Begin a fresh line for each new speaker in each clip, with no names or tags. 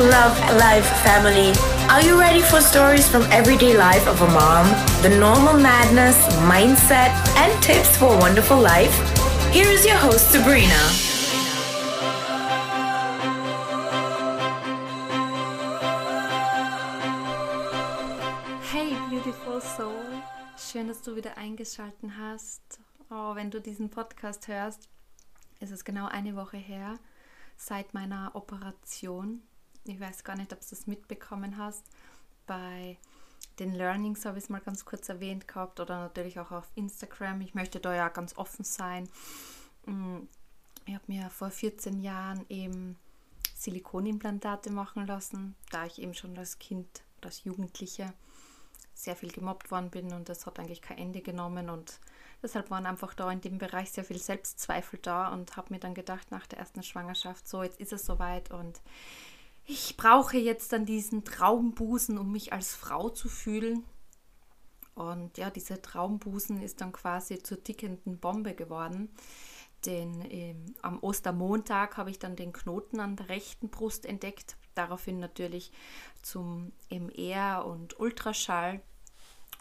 love life family. Are you ready for stories from everyday life of a mom? The normal madness, mindset, and tips for a wonderful life? Here is your host, Sabrina.
Hey, beautiful soul. Schön, dass du wieder eingeschaltet hast. Oh, wenn du diesen Podcast hörst, ist es genau eine Woche her seit meiner Operation. Ich weiß gar nicht, ob du das mitbekommen hast. Bei den Learnings habe ich es mal ganz kurz erwähnt gehabt oder natürlich auch auf Instagram. Ich möchte da ja ganz offen sein. Mm, ich habe mir vor 14 Jahren eben Silikonimplantate machen lassen, da ich eben schon als Kind, als Jugendliche sehr viel gemobbt worden bin und das hat eigentlich kein Ende genommen und deshalb waren einfach da in dem Bereich sehr viel Selbstzweifel da und habe mir dann gedacht nach der ersten Schwangerschaft, so jetzt ist es soweit und ich brauche jetzt dann diesen Traumbusen, um mich als Frau zu fühlen. Und ja, dieser Traumbusen ist dann quasi zur tickenden Bombe geworden. Denn ähm, am Ostermontag habe ich dann den Knoten an der rechten Brust entdeckt. Daraufhin natürlich zum MR und Ultraschall.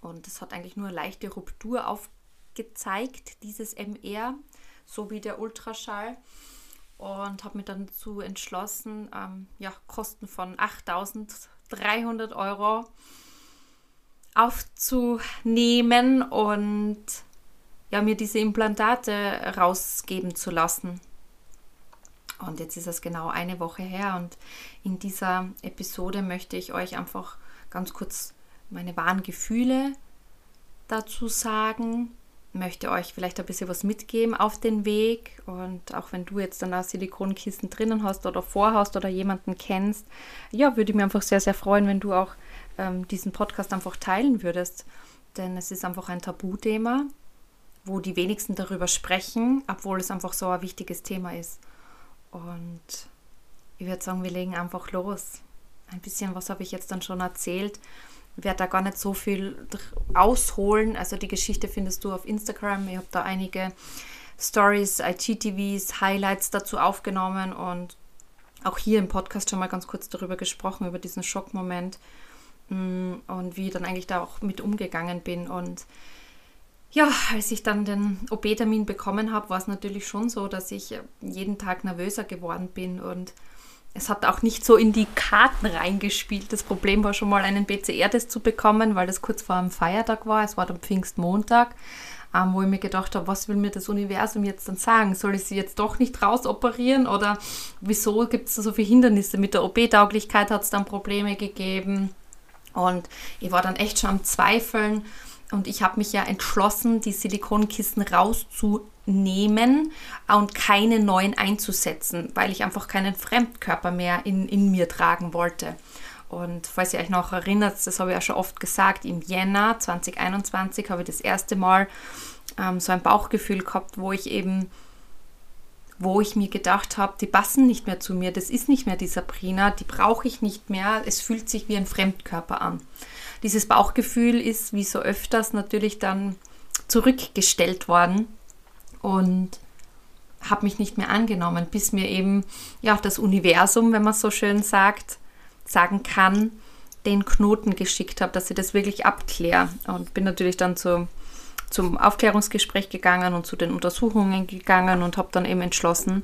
Und es hat eigentlich nur eine leichte Ruptur aufgezeigt, dieses MR, so wie der Ultraschall und habe mich dann dazu entschlossen, ähm, ja, Kosten von 8.300 Euro aufzunehmen und ja, mir diese Implantate rausgeben zu lassen. Und jetzt ist es genau eine Woche her und in dieser Episode möchte ich euch einfach ganz kurz meine wahren Gefühle dazu sagen, möchte euch vielleicht ein bisschen was mitgeben auf den Weg. Und auch wenn du jetzt dann da Silikonkissen drinnen hast oder vorhast oder jemanden kennst, ja, würde ich mich einfach sehr, sehr freuen, wenn du auch ähm, diesen Podcast einfach teilen würdest. Denn es ist einfach ein Tabuthema, wo die wenigsten darüber sprechen, obwohl es einfach so ein wichtiges Thema ist. Und ich würde sagen, wir legen einfach los. Ein bisschen was habe ich jetzt dann schon erzählt werde da gar nicht so viel ausholen. Also die Geschichte findest du auf Instagram. Ich habe da einige Stories, IGTVs, Highlights dazu aufgenommen und auch hier im Podcast schon mal ganz kurz darüber gesprochen, über diesen Schockmoment mm, und wie ich dann eigentlich da auch mit umgegangen bin. Und ja, als ich dann den OP-Termin bekommen habe, war es natürlich schon so, dass ich jeden Tag nervöser geworden bin und es hat auch nicht so in die Karten reingespielt. Das Problem war schon mal einen PCR-Test zu bekommen, weil das kurz vor einem Feiertag war. Es war dann Pfingstmontag, ähm, wo ich mir gedacht habe, was will mir das Universum jetzt dann sagen? Soll ich sie jetzt doch nicht rausoperieren oder wieso gibt es so viele Hindernisse? Mit der OP-Tauglichkeit hat es dann Probleme gegeben und ich war dann echt schon am Zweifeln und ich habe mich ja entschlossen, die Silikonkissen rauszunehmen und keine neuen einzusetzen, weil ich einfach keinen Fremdkörper mehr in, in mir tragen wollte. Und falls ihr euch noch erinnert, das habe ich ja schon oft gesagt, im Jänner 2021 habe ich das erste Mal ähm, so ein Bauchgefühl gehabt, wo ich eben, wo ich mir gedacht habe, die passen nicht mehr zu mir, das ist nicht mehr die Sabrina, die brauche ich nicht mehr, es fühlt sich wie ein Fremdkörper an dieses Bauchgefühl ist wie so öfters natürlich dann zurückgestellt worden und habe mich nicht mehr angenommen, bis mir eben ja das Universum, wenn man so schön sagt, sagen kann, den Knoten geschickt habe, dass ich das wirklich abkläre. Und bin natürlich dann zu, zum Aufklärungsgespräch gegangen und zu den Untersuchungen gegangen und habe dann eben entschlossen,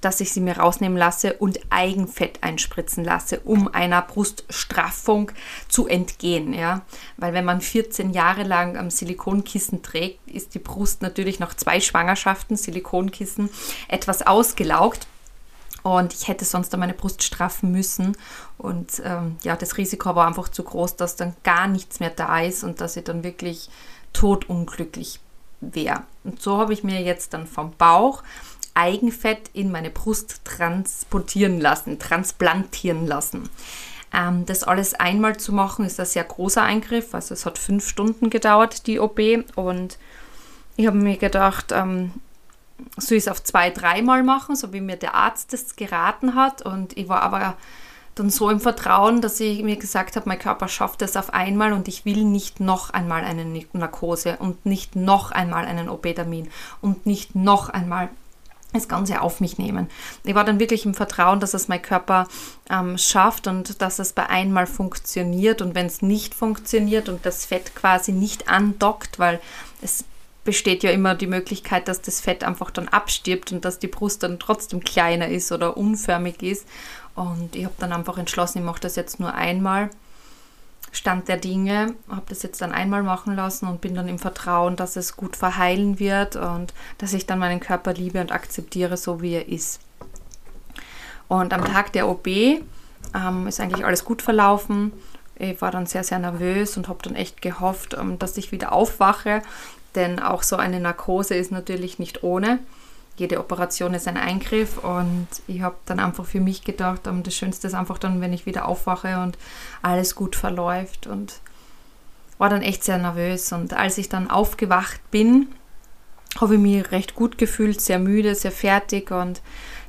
dass ich sie mir rausnehmen lasse und Eigenfett einspritzen lasse, um einer Bruststraffung zu entgehen. Ja? Weil wenn man 14 Jahre lang am Silikonkissen trägt, ist die Brust natürlich nach zwei Schwangerschaften Silikonkissen etwas ausgelaugt. Und ich hätte sonst dann meine Brust straffen müssen. Und ähm, ja, das Risiko war einfach zu groß, dass dann gar nichts mehr da ist und dass ich dann wirklich totunglücklich wäre. Und so habe ich mir jetzt dann vom Bauch Eigenfett in meine Brust transportieren lassen, transplantieren lassen. Ähm, das alles einmal zu machen, ist ein sehr großer Eingriff. Also es hat fünf Stunden gedauert, die OP. Und ich habe mir gedacht, ähm, soll ich es auf zwei, dreimal machen, so wie mir der Arzt das geraten hat. Und ich war aber dann so im Vertrauen, dass ich mir gesagt habe, mein Körper schafft es auf einmal und ich will nicht noch einmal eine Narkose und nicht noch einmal einen OP-Termin und nicht noch einmal das Ganze auf mich nehmen. Ich war dann wirklich im Vertrauen, dass es mein Körper ähm, schafft und dass es bei einmal funktioniert. Und wenn es nicht funktioniert und das Fett quasi nicht andockt, weil es besteht ja immer die Möglichkeit, dass das Fett einfach dann abstirbt und dass die Brust dann trotzdem kleiner ist oder unförmig ist. Und ich habe dann einfach entschlossen, ich mache das jetzt nur einmal. Stand der Dinge, habe das jetzt dann einmal machen lassen und bin dann im Vertrauen, dass es gut verheilen wird und dass ich dann meinen Körper liebe und akzeptiere, so wie er ist. Und am Tag der OB ähm, ist eigentlich alles gut verlaufen. Ich war dann sehr, sehr nervös und habe dann echt gehofft, ähm, dass ich wieder aufwache, denn auch so eine Narkose ist natürlich nicht ohne jede Operation ist ein Eingriff und ich habe dann einfach für mich gedacht, um, das Schönste ist einfach dann, wenn ich wieder aufwache und alles gut verläuft und war dann echt sehr nervös und als ich dann aufgewacht bin, habe ich mich recht gut gefühlt, sehr müde, sehr fertig und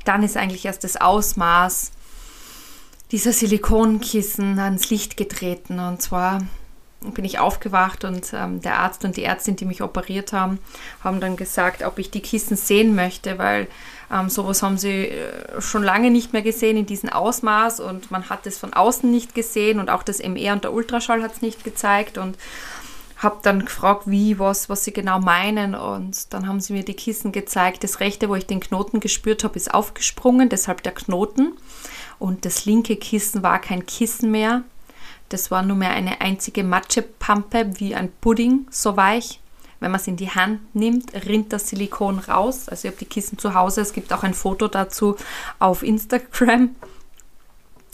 dann ist eigentlich erst das Ausmaß dieser Silikonkissen ans Licht getreten und zwar bin ich aufgewacht und ähm, der Arzt und die Ärztin, die mich operiert haben, haben dann gesagt, ob ich die Kissen sehen möchte, weil ähm, sowas haben sie äh, schon lange nicht mehr gesehen in diesem Ausmaß und man hat es von außen nicht gesehen und auch das MR und der Ultraschall hat es nicht gezeigt und habe dann gefragt, wie, was, was sie genau meinen und dann haben sie mir die Kissen gezeigt. Das rechte, wo ich den Knoten gespürt habe, ist aufgesprungen, deshalb der Knoten und das linke Kissen war kein Kissen mehr, das war nur mehr eine einzige Matschepampe wie ein Pudding, so weich. Wenn man es in die Hand nimmt, rinnt das Silikon raus. Also ich habe die Kissen zu Hause. Es gibt auch ein Foto dazu auf Instagram.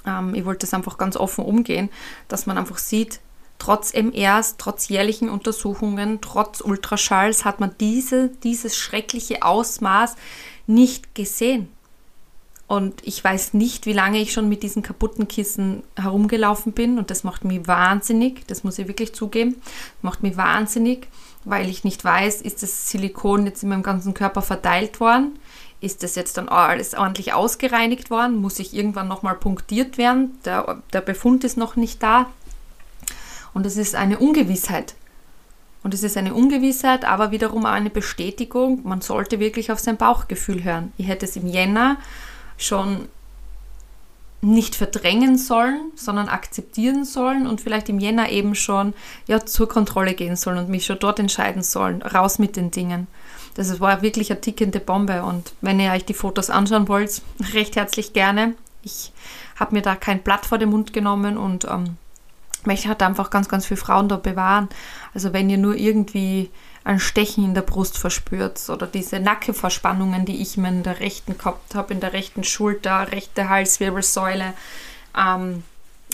Ähm, ich wollte das einfach ganz offen umgehen, dass man einfach sieht, trotz MRs, trotz jährlichen Untersuchungen, trotz Ultraschalls hat man diese, dieses schreckliche Ausmaß nicht gesehen. Und ich weiß nicht, wie lange ich schon mit diesen kaputten Kissen herumgelaufen bin. Und das macht mich wahnsinnig. Das muss ich wirklich zugeben. Macht mich wahnsinnig, weil ich nicht weiß, ist das Silikon jetzt in meinem ganzen Körper verteilt worden? Ist das jetzt dann alles ordentlich ausgereinigt worden? Muss ich irgendwann nochmal punktiert werden? Der, der Befund ist noch nicht da. Und es ist eine Ungewissheit. Und es ist eine Ungewissheit, aber wiederum auch eine Bestätigung. Man sollte wirklich auf sein Bauchgefühl hören. Ich hätte es im Jänner schon nicht verdrängen sollen, sondern akzeptieren sollen und vielleicht im Jänner eben schon ja, zur Kontrolle gehen sollen und mich schon dort entscheiden sollen, raus mit den Dingen. Das war wirklich eine tickende Bombe und wenn ihr euch die Fotos anschauen wollt, recht herzlich gerne. Ich habe mir da kein Blatt vor den Mund genommen und ähm, möchte halt einfach ganz, ganz viele Frauen da bewahren. Also wenn ihr nur irgendwie ein Stechen in der Brust verspürt oder diese Nackenverspannungen, die ich mir in der rechten gehabt habe, in der rechten Schulter, rechte Halswirbelsäule, ähm,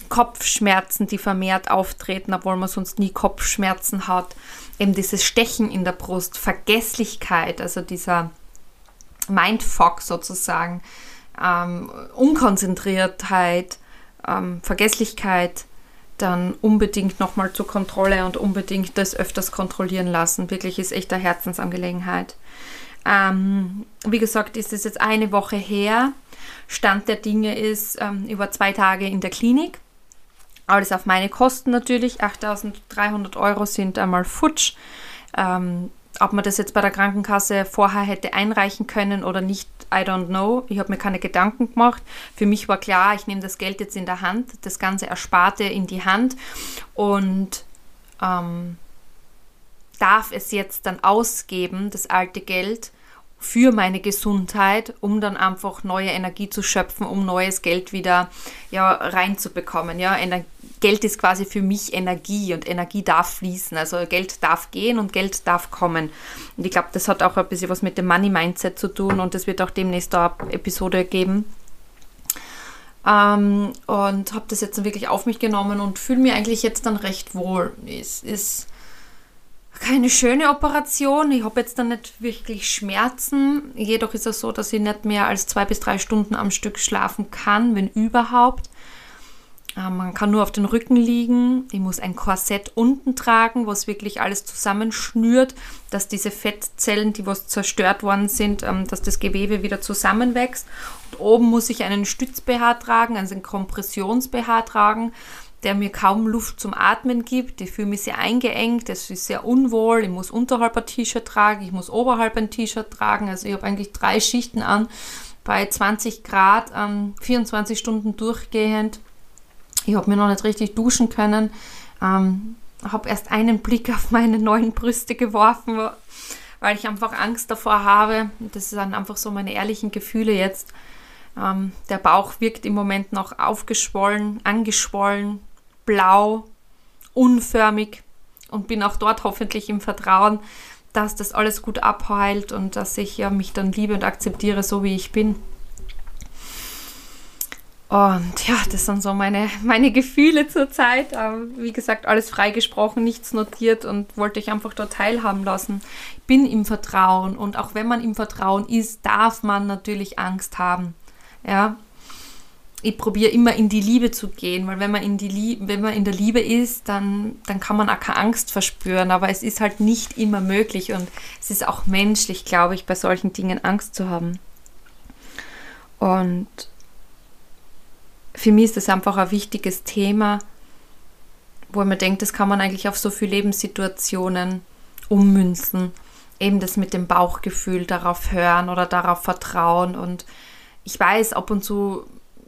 Kopfschmerzen, die vermehrt auftreten, obwohl man sonst nie Kopfschmerzen hat, eben dieses Stechen in der Brust, Vergesslichkeit, also dieser Mindfuck sozusagen, ähm, Unkonzentriertheit, ähm, Vergesslichkeit, dann unbedingt nochmal zur Kontrolle und unbedingt das öfters kontrollieren lassen. Wirklich ist echt eine Herzensangelegenheit. Ähm, wie gesagt, ist es jetzt eine Woche her. Stand der Dinge ist ähm, über zwei Tage in der Klinik. Alles auf meine Kosten natürlich. 8300 Euro sind einmal futsch. Ähm, ob man das jetzt bei der Krankenkasse vorher hätte einreichen können oder nicht, I don't know. Ich habe mir keine Gedanken gemacht. Für mich war klar, ich nehme das Geld jetzt in der Hand, das ganze Ersparte in die Hand und ähm, darf es jetzt dann ausgeben, das alte Geld, für meine Gesundheit, um dann einfach neue Energie zu schöpfen, um neues Geld wieder ja, reinzubekommen. Ja, Geld ist quasi für mich Energie und Energie darf fließen. Also Geld darf gehen und Geld darf kommen. Und ich glaube, das hat auch ein bisschen was mit dem Money Mindset zu tun und es wird auch demnächst eine Episode geben. Ähm, und habe das jetzt wirklich auf mich genommen und fühle mich eigentlich jetzt dann recht wohl. Es ist keine schöne Operation. Ich habe jetzt dann nicht wirklich Schmerzen. Jedoch ist es so, dass ich nicht mehr als zwei bis drei Stunden am Stück schlafen kann, wenn überhaupt. Äh, man kann nur auf den Rücken liegen. Ich muss ein Korsett unten tragen, was wirklich alles zusammenschnürt, dass diese Fettzellen, die was zerstört worden sind, ähm, dass das Gewebe wieder zusammenwächst. Und oben muss ich einen Stütz-BH tragen, also einen Kompressions-BH tragen, der mir kaum Luft zum Atmen gibt. Ich fühle mich sehr eingeengt, es ist sehr unwohl. Ich muss unterhalb ein T-Shirt tragen, ich muss oberhalb ein T-Shirt tragen. Also ich habe eigentlich drei Schichten an bei 20 Grad, ähm, 24 Stunden durchgehend. Ich habe mir noch nicht richtig duschen können. Ähm, habe erst einen Blick auf meine neuen Brüste geworfen, weil ich einfach Angst davor habe. Das sind einfach so meine ehrlichen Gefühle jetzt. Ähm, der Bauch wirkt im Moment noch aufgeschwollen, angeschwollen, blau, unförmig und bin auch dort hoffentlich im Vertrauen, dass das alles gut abheilt und dass ich ja, mich dann liebe und akzeptiere, so wie ich bin. Und ja, das sind so meine, meine Gefühle zurzeit. Wie gesagt, alles freigesprochen, nichts notiert und wollte ich einfach dort teilhaben lassen. Ich bin im Vertrauen und auch wenn man im Vertrauen ist, darf man natürlich Angst haben. Ja, ich probiere immer in die Liebe zu gehen, weil wenn man in, die Liebe, wenn man in der Liebe ist, dann, dann kann man auch keine Angst verspüren, aber es ist halt nicht immer möglich und es ist auch menschlich, glaube ich, bei solchen Dingen Angst zu haben. Und für mich ist das einfach ein wichtiges Thema, wo man denkt, das kann man eigentlich auf so viele Lebenssituationen ummünzen. Eben das mit dem Bauchgefühl darauf hören oder darauf vertrauen. Und ich weiß, ab und zu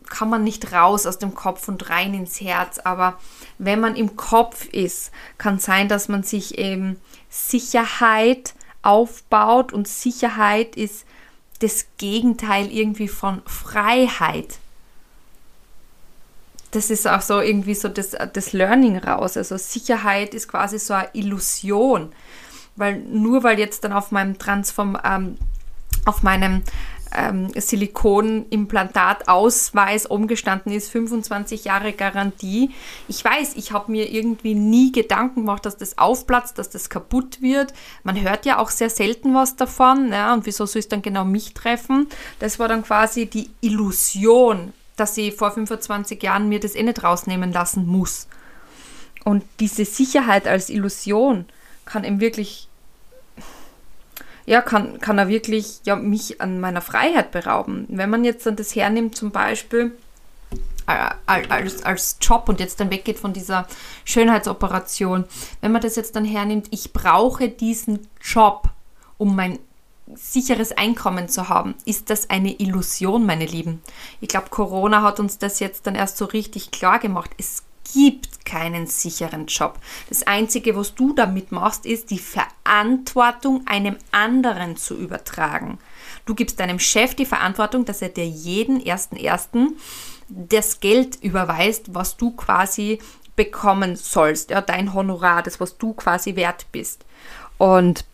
kann man nicht raus aus dem Kopf und rein ins Herz. Aber wenn man im Kopf ist, kann sein, dass man sich eben Sicherheit aufbaut und Sicherheit ist das Gegenteil irgendwie von Freiheit. Das ist auch so irgendwie so das, das Learning raus. Also Sicherheit ist quasi so eine Illusion. Weil nur weil jetzt dann auf meinem Transform, ähm, auf meinem ähm, Silikonimplantat-Ausweis umgestanden ist, 25 Jahre Garantie. Ich weiß, ich habe mir irgendwie nie Gedanken gemacht, dass das aufplatzt, dass das kaputt wird. Man hört ja auch sehr selten was davon. Ja, und wieso soll es dann genau mich treffen? Das war dann quasi die Illusion, dass ich vor 25 Jahren mir das eh nicht rausnehmen lassen muss. Und diese Sicherheit als Illusion kann eben wirklich ja, kann, kann er wirklich ja, mich an meiner Freiheit berauben. Wenn man jetzt dann das hernimmt, zum Beispiel äh, als, als Job und jetzt dann weggeht von dieser Schönheitsoperation, wenn man das jetzt dann hernimmt, ich brauche diesen Job, um mein sicheres Einkommen zu haben, ist das eine Illusion, meine Lieben. Ich glaube, Corona hat uns das jetzt dann erst so richtig klar gemacht. Es gibt keinen sicheren Job. Das Einzige, was du damit machst, ist die Verantwortung einem anderen zu übertragen. Du gibst deinem Chef die Verantwortung, dass er dir jeden ersten ersten das Geld überweist, was du quasi bekommen sollst, ja, dein Honorar, das was du quasi wert bist. Und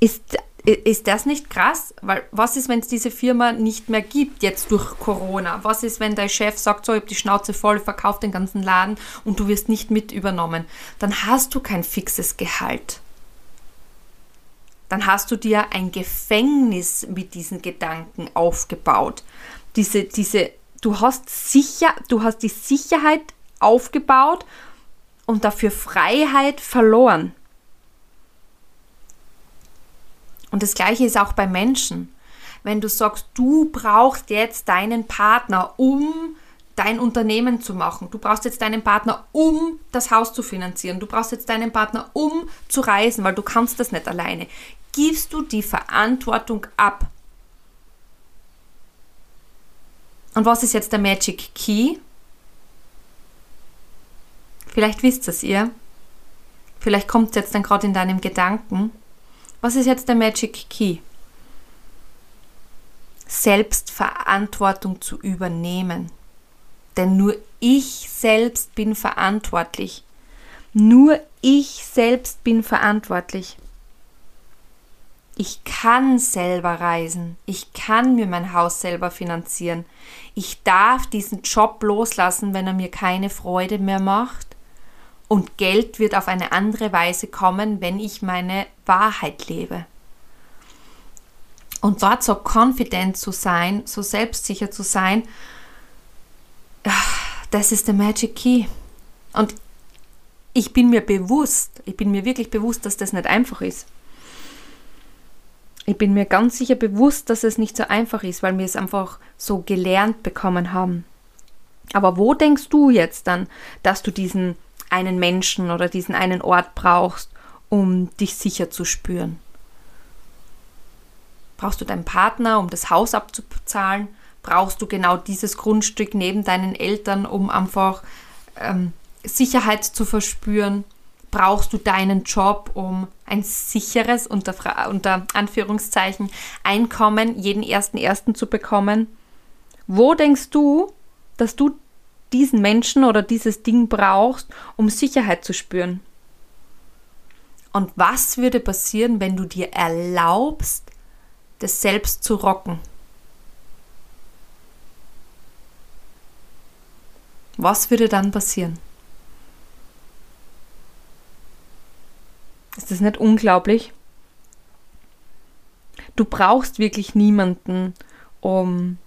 ist ist das nicht krass? Weil was ist, wenn es diese Firma nicht mehr gibt, jetzt durch Corona? Was ist, wenn dein Chef sagt, so, ich habe die Schnauze voll, verkauft den ganzen Laden und du wirst nicht mit übernommen? Dann hast du kein fixes Gehalt. Dann hast du dir ein Gefängnis mit diesen Gedanken aufgebaut. Diese, diese, du hast sicher, du hast die Sicherheit aufgebaut und dafür Freiheit verloren. Und das gleiche ist auch bei Menschen. Wenn du sagst, du brauchst jetzt deinen Partner, um dein Unternehmen zu machen. Du brauchst jetzt deinen Partner, um das Haus zu finanzieren. Du brauchst jetzt deinen Partner, um zu reisen, weil du kannst das nicht alleine. Gibst du die Verantwortung ab. Und was ist jetzt der Magic Key? Vielleicht wisst es ihr. Vielleicht kommt es jetzt dann gerade in deinem Gedanken. Was ist jetzt der Magic Key? Selbstverantwortung zu übernehmen. Denn nur ich selbst bin verantwortlich. Nur ich selbst bin verantwortlich. Ich kann selber reisen. Ich kann mir mein Haus selber finanzieren. Ich darf diesen Job loslassen, wenn er mir keine Freude mehr macht. Und Geld wird auf eine andere Weise kommen, wenn ich meine Wahrheit lebe. Und dort so confident zu sein, so selbstsicher zu sein, das ist der Magic Key. Und ich bin mir bewusst, ich bin mir wirklich bewusst, dass das nicht einfach ist. Ich bin mir ganz sicher bewusst, dass es nicht so einfach ist, weil wir es einfach so gelernt bekommen haben. Aber wo denkst du jetzt dann, dass du diesen einen Menschen oder diesen einen Ort brauchst, um dich sicher zu spüren? Brauchst du deinen Partner, um das Haus abzuzahlen? Brauchst du genau dieses Grundstück neben deinen Eltern, um einfach ähm, Sicherheit zu verspüren? Brauchst du deinen Job, um ein sicheres, unter, unter Anführungszeichen, Einkommen jeden ersten ersten zu bekommen? Wo denkst du, dass du diesen Menschen oder dieses Ding brauchst, um Sicherheit zu spüren? Und was würde passieren, wenn du dir erlaubst, das selbst zu rocken? Was würde dann passieren? Ist das nicht unglaublich? Du brauchst wirklich niemanden, um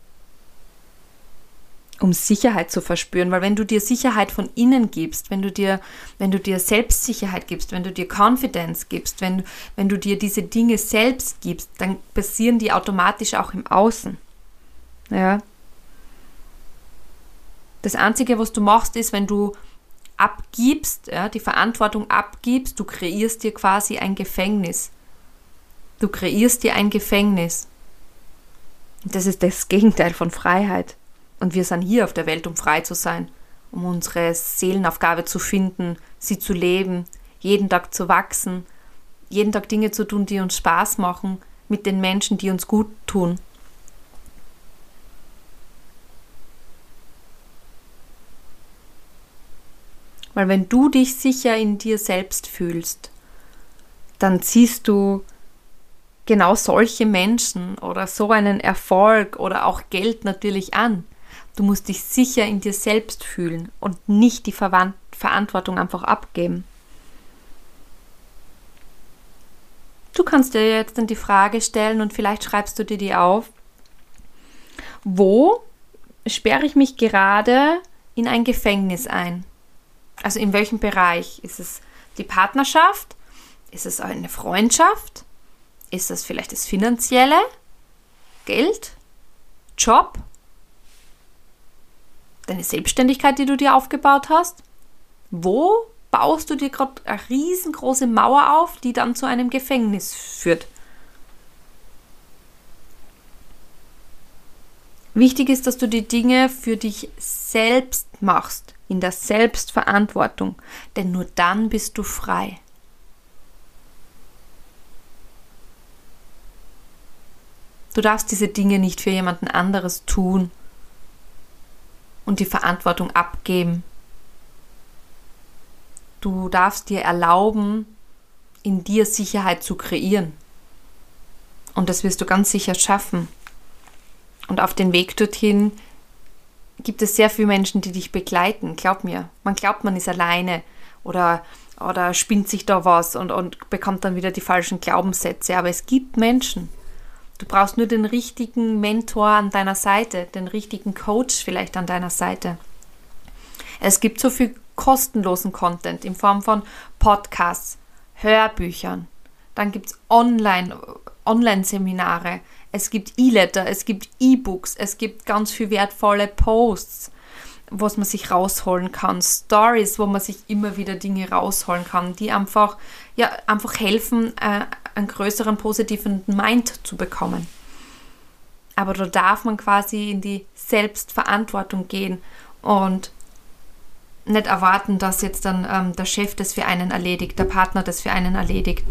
um Sicherheit zu verspüren, weil wenn du dir Sicherheit von innen gibst, wenn du dir, wenn du dir Selbstsicherheit gibst, wenn du dir Confidence gibst, wenn, wenn du dir diese Dinge selbst gibst, dann passieren die automatisch auch im Außen. Ja. Das Einzige, was du machst, ist, wenn du abgibst, ja, die Verantwortung abgibst, du kreierst dir quasi ein Gefängnis. Du kreierst dir ein Gefängnis. Und das ist das Gegenteil von Freiheit. Und wir sind hier auf der Welt, um frei zu sein, um unsere Seelenaufgabe zu finden, sie zu leben, jeden Tag zu wachsen, jeden Tag Dinge zu tun, die uns Spaß machen, mit den Menschen, die uns gut tun. Weil wenn du dich sicher in dir selbst fühlst, dann ziehst du genau solche Menschen oder so einen Erfolg oder auch Geld natürlich an. Du musst dich sicher in dir selbst fühlen und nicht die Verwand Verantwortung einfach abgeben. Du kannst dir jetzt dann die Frage stellen und vielleicht schreibst du dir die auf. Wo sperre ich mich gerade in ein Gefängnis ein? Also in welchem Bereich? Ist es die Partnerschaft? Ist es eine Freundschaft? Ist es vielleicht das Finanzielle? Geld? Job? Deine Selbstständigkeit, die du dir aufgebaut hast? Wo baust du dir gerade eine riesengroße Mauer auf, die dann zu einem Gefängnis führt? Wichtig ist, dass du die Dinge für dich selbst machst, in der Selbstverantwortung, denn nur dann bist du frei. Du darfst diese Dinge nicht für jemanden anderes tun und die Verantwortung abgeben. Du darfst dir erlauben, in dir Sicherheit zu kreieren. Und das wirst du ganz sicher schaffen. Und auf den Weg dorthin gibt es sehr viele Menschen, die dich begleiten. Glaub mir. Man glaubt, man ist alleine oder, oder spinnt sich da was und, und bekommt dann wieder die falschen Glaubenssätze. Aber es gibt Menschen, Du brauchst nur den richtigen Mentor an deiner Seite, den richtigen Coach vielleicht an deiner Seite. Es gibt so viel kostenlosen Content in Form von Podcasts, Hörbüchern. Dann gibt es Online, Online-Seminare. Es gibt E-Letter, es gibt E-Books, es gibt ganz viel wertvolle Posts, was man sich rausholen kann. Stories, wo man sich immer wieder Dinge rausholen kann, die einfach, ja, einfach helfen, äh, einen größeren positiven Mind zu bekommen. Aber da darf man quasi in die Selbstverantwortung gehen und nicht erwarten, dass jetzt dann ähm, der Chef das für einen erledigt, der Partner das für einen erledigt.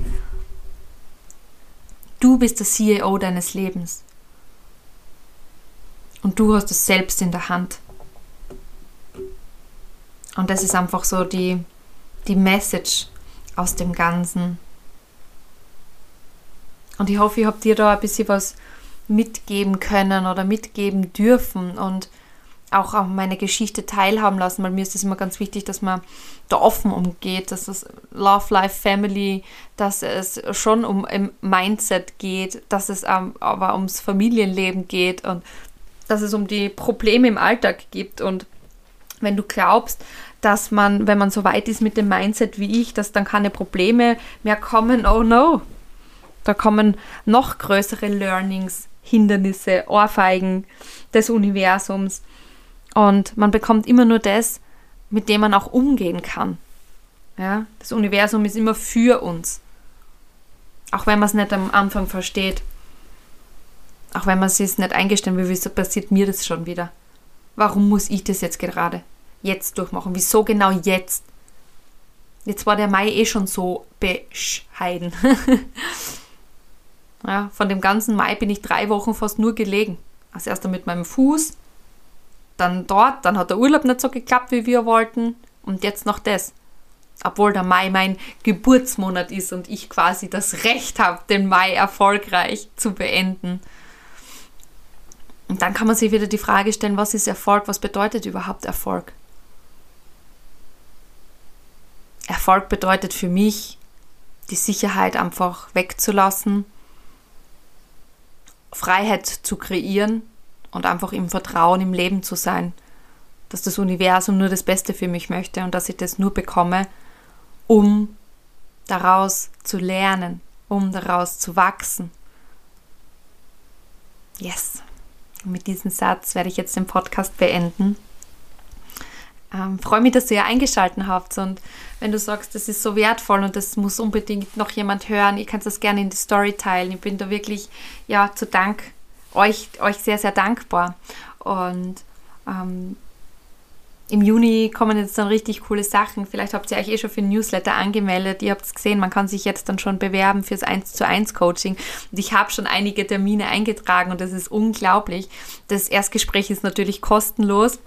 Du bist der CEO deines Lebens. Und du hast es selbst in der Hand. Und das ist einfach so die, die Message aus dem Ganzen. Und ich hoffe, ich habe dir da ein bisschen was mitgeben können oder mitgeben dürfen und auch auf meine Geschichte teilhaben lassen, weil mir ist es immer ganz wichtig, dass man da offen umgeht, dass es Love Life Family, dass es schon um im Mindset geht, dass es aber ums Familienleben geht und dass es um die Probleme im Alltag gibt. Und wenn du glaubst, dass man, wenn man so weit ist mit dem Mindset wie ich, dass dann keine Probleme mehr kommen, oh no, da kommen noch größere Learnings, Hindernisse, Ohrfeigen des Universums. Und man bekommt immer nur das, mit dem man auch umgehen kann. Ja, das Universum ist immer für uns. Auch wenn man es nicht am Anfang versteht. Auch wenn man es nicht eingestehen will, wieso passiert mir das schon wieder? Warum muss ich das jetzt gerade jetzt durchmachen? Wieso genau jetzt? Jetzt war der Mai eh schon so bescheiden. ja, von dem ganzen Mai bin ich drei Wochen fast nur gelegen. Als erster mit meinem Fuß, dann dort, dann hat der Urlaub nicht so geklappt, wie wir wollten. Und jetzt noch das. Obwohl der Mai mein Geburtsmonat ist und ich quasi das Recht habe, den Mai erfolgreich zu beenden. Und dann kann man sich wieder die Frage stellen, was ist Erfolg? Was bedeutet überhaupt Erfolg? Erfolg bedeutet für mich, die Sicherheit einfach wegzulassen, Freiheit zu kreieren und einfach im Vertrauen im Leben zu sein, dass das Universum nur das Beste für mich möchte und dass ich das nur bekomme, um daraus zu lernen, um daraus zu wachsen. Yes. Und mit diesem Satz werde ich jetzt den Podcast beenden. Ähm, freue mich, dass ihr eingeschaltet habt und wenn du sagst, das ist so wertvoll und das muss unbedingt noch jemand hören, ihr könnt das gerne in die Story teilen. Ich bin da wirklich ja zu Dank euch, euch sehr, sehr dankbar. Und ähm, im Juni kommen jetzt dann richtig coole Sachen. Vielleicht habt ihr euch eh schon für ein Newsletter angemeldet. Ihr habt es gesehen, man kann sich jetzt dann schon bewerben fürs 1 zu 1 Coaching. Und ich habe schon einige Termine eingetragen und das ist unglaublich. Das Erstgespräch ist natürlich kostenlos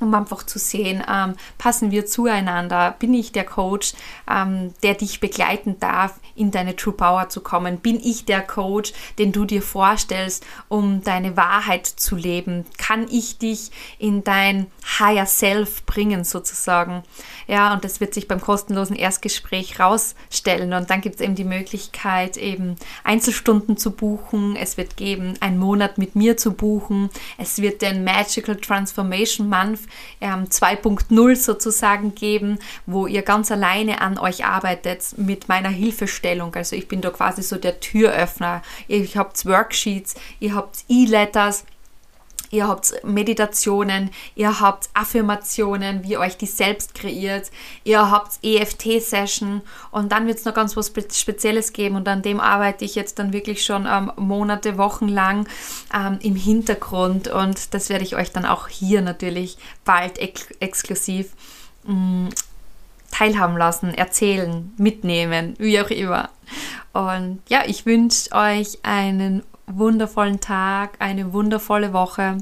um einfach zu sehen, ähm, passen wir zueinander? Bin ich der Coach, ähm, der dich begleiten darf, in deine True Power zu kommen? Bin ich der Coach, den du dir vorstellst, um deine Wahrheit zu leben? Kann ich dich in dein Higher Self bringen, sozusagen? Ja, und das wird sich beim kostenlosen Erstgespräch rausstellen. Und dann gibt es eben die Möglichkeit, eben Einzelstunden zu buchen. Es wird geben, einen Monat mit mir zu buchen. Es wird den Magical Transformation Month ähm, 2.0 sozusagen geben, wo ihr ganz alleine an euch arbeitet mit meiner Hilfestellung. Also ich bin da quasi so der Türöffner. Ihr habt Worksheets, ihr habt E-Letters, ihr habt Meditationen, ihr habt Affirmationen, wie ihr euch die selbst kreiert, ihr habt EFT-Session und dann wird es noch ganz was Spezielles geben. Und an dem arbeite ich jetzt dann wirklich schon ähm, Monate, Wochen lang ähm, im Hintergrund. Und das werde ich euch dann auch hier natürlich bald ex exklusiv mh, mm, teilhaben lassen, erzählen, mitnehmen, wie auch immer. Und ja, ich wünsche euch einen wundervollen Tag, eine wundervolle Woche.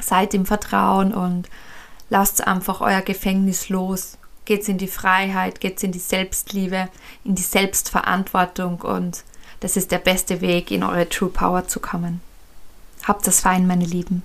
Seid im Vertrauen und lasst einfach euer Gefängnis los. Geht's in die Freiheit, geht's in die Selbstliebe, in die Selbstverantwortung und das ist der beste Weg, in eure True Power zu kommen. Habt das fein, meine Lieben.